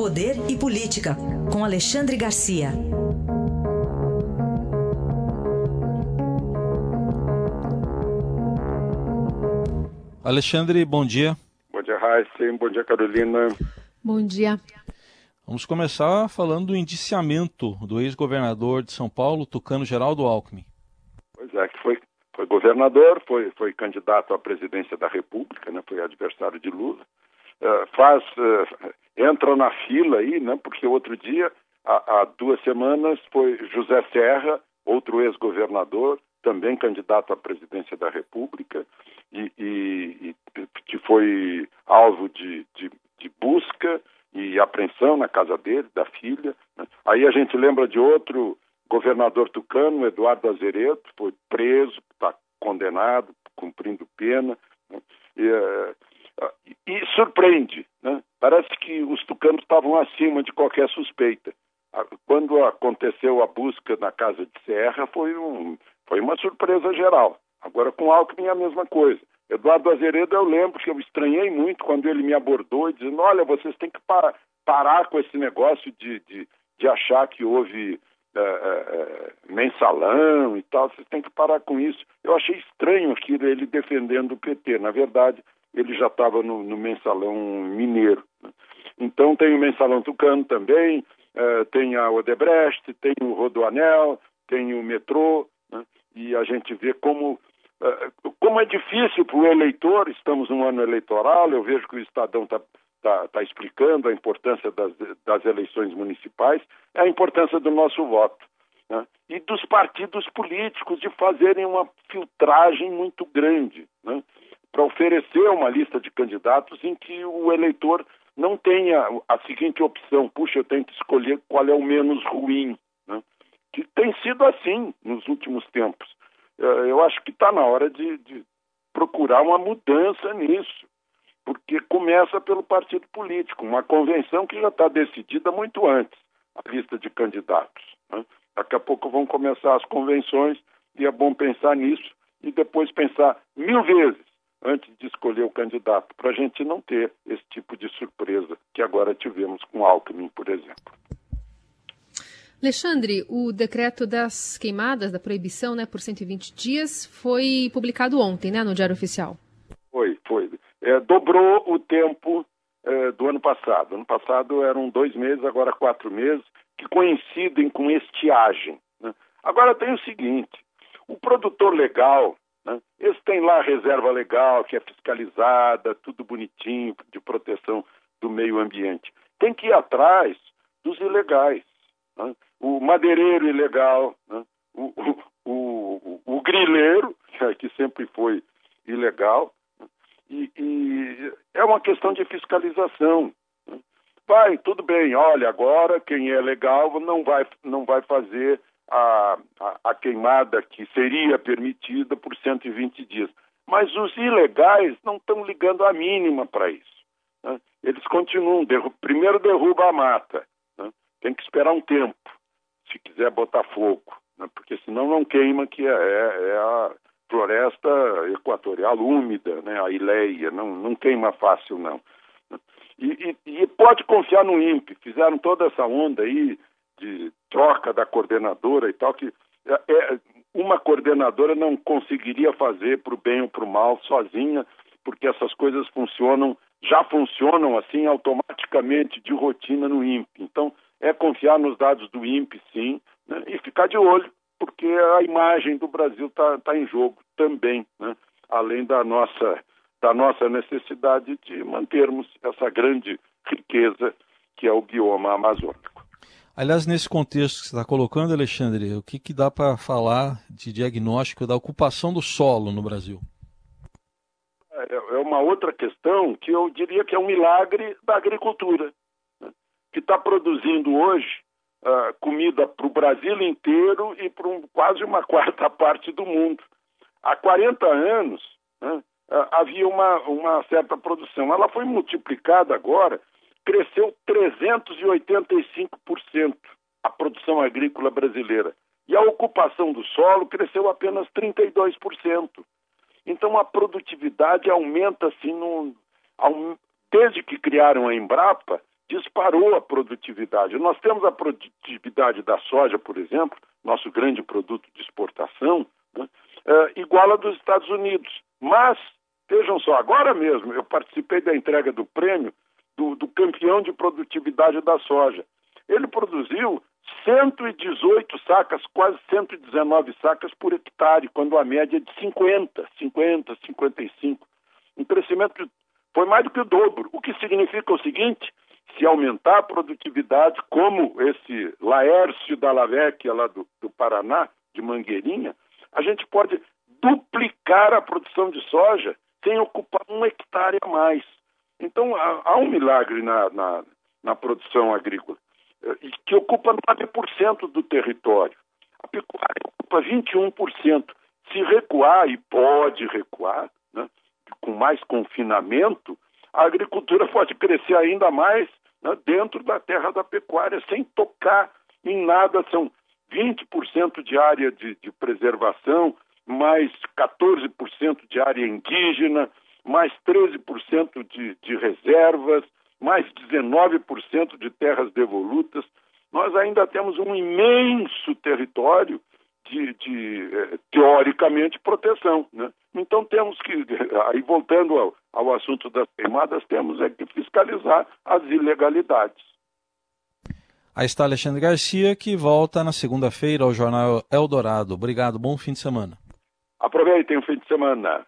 Poder e Política, com Alexandre Garcia. Alexandre, bom dia. Bom dia, Raíssa. Bom dia, Carolina. Bom dia. Vamos começar falando do indiciamento do ex-governador de São Paulo, Tucano Geraldo Alckmin. Pois é, que foi, foi governador, foi, foi candidato à presidência da República, né, foi adversário de Lula. Uh, faz, uh, entra na fila aí, né, porque outro dia, há, há duas semanas, foi José Serra, outro ex-governador, também candidato à presidência da República, e, e, e que foi alvo de, de, de busca e apreensão na casa dele, da filha. Né? Aí a gente lembra de outro governador tucano, Eduardo Azeredo, foi preso, está condenado, cumprindo pena. Né? E, uh, e, surpreende, né? parece que os tucanos estavam acima de qualquer suspeita. Quando aconteceu a busca na casa de Serra, foi, um, foi uma surpresa geral. Agora com Alckmin é a mesma coisa. Eduardo Azeredo, eu lembro que eu estranhei muito quando ele me abordou dizendo: olha, vocês têm que parar, parar com esse negócio de, de, de achar que houve é, é, mensalão e tal, vocês têm que parar com isso. Eu achei estranho aquilo, ele defendendo o PT. Na verdade, ele já estava no, no, mensalão mineiro. Né? Então tem o mensalão tucano também, é, tem a Odebrecht, tem o Rodoanel, tem o metrô, né? e a gente vê como eh, como é difícil para o eleitor, estamos num ano eleitoral, eu vejo que o Estadão está tá, tá explicando a importância das, das eleições municipais, é a importância do nosso voto. Né? E dos partidos políticos de fazerem uma filtragem muito grande, né? Para oferecer uma lista de candidatos em que o eleitor não tenha a seguinte opção: puxa, eu tenho que escolher qual é o menos ruim. Né? Que tem sido assim nos últimos tempos. Eh, eu acho que está na hora de, de procurar uma mudança nisso, porque começa pelo partido político, uma convenção que já está decidida muito antes, a lista de candidatos. Né? Daqui a pouco vão começar as convenções e é bom pensar nisso e depois pensar mil vezes antes de escolher o candidato, para a gente não ter esse tipo de surpresa que agora tivemos com Alckmin, por exemplo. Alexandre, o decreto das queimadas, da proibição né, por 120 dias, foi publicado ontem, né, no Diário Oficial. Foi, foi. É, dobrou o tempo é, do ano passado. Ano passado eram dois meses, agora quatro meses, que coincidem com estiagem. Né? Agora tem o seguinte: o produtor legal, tem lá reserva legal, que é fiscalizada, tudo bonitinho, de proteção do meio ambiente. Tem que ir atrás dos ilegais. Né? o madeireiro ilegal, né? o, o, o, o, grileiro, que sempre foi ilegal, né? e, e, é uma questão de fiscalização. Né? Vai, tudo bem, olha, agora quem é legal não vai, não vai fazer a, a, queimada que seria permitida por 120 dias. Mas os ilegais não estão ligando a mínima para isso. Né? Eles continuam, derru primeiro derruba a mata, né? tem que esperar um tempo se quiser botar fogo, né? porque senão não queima, que é, é, é, a floresta equatorial úmida, né? a ileia, não, não queima fácil não. E, e, e, pode confiar no INPE, fizeram toda essa onda aí de troca da coordenadora e tal, que uma coordenadora não conseguiria fazer para o bem ou para o mal sozinha, porque essas coisas funcionam, já funcionam assim automaticamente de rotina no INPE. Então, é confiar nos dados do INPE, sim, né, e ficar de olho, porque a imagem do Brasil está tá em jogo também, né, além da nossa, da nossa necessidade de mantermos essa grande riqueza que é o bioma amazônico. Aliás, nesse contexto que você está colocando, Alexandre, o que, que dá para falar de diagnóstico da ocupação do solo no Brasil? É, é uma outra questão que eu diria que é um milagre da agricultura que está produzindo hoje uh, comida para o Brasil inteiro e para um, quase uma quarta parte do mundo. Há 40 anos né, uh, havia uma, uma certa produção. Ela foi multiplicada agora, cresceu 385% a produção agrícola brasileira. E a ocupação do solo cresceu apenas 32%. Então a produtividade aumenta assim desde que criaram a Embrapa, disparou a produtividade. Nós temos a produtividade da soja, por exemplo, nosso grande produto de exportação, né, é, igual a dos Estados Unidos. Mas, vejam só, agora mesmo eu participei da entrega do prêmio do, do campeão de produtividade da soja. Ele produziu 118 sacas, quase 119 sacas por hectare, quando a média é de 50, 50, 55. Um crescimento de, foi mais do que o dobro, o que significa o seguinte, se aumentar a produtividade, como esse Laércio da Lavecchia, lá do, do Paraná, de Mangueirinha, a gente pode duplicar a produção de soja sem ocupar um hectare a mais. Então, há, há um milagre na, na, na produção agrícola, eh, que ocupa 9% do território. A pecuária ocupa 21%. Se recuar, e pode recuar, né, com mais confinamento, a agricultura pode crescer ainda mais né, dentro da terra da pecuária, sem tocar em nada. São 20% de área de, de preservação, mais 14% de área indígena, mais 13% de, de reservas, mais 19% de terras devolutas. Nós ainda temos um imenso território de, de eh, teoricamente, proteção. Né? Então temos que, aí voltando ao, ao assunto das queimadas, temos é que fiscalizar as ilegalidades. Aí está Alexandre Garcia, que volta na segunda-feira ao Jornal Eldorado. Obrigado, bom fim de semana. Aproveitem o fim de semana.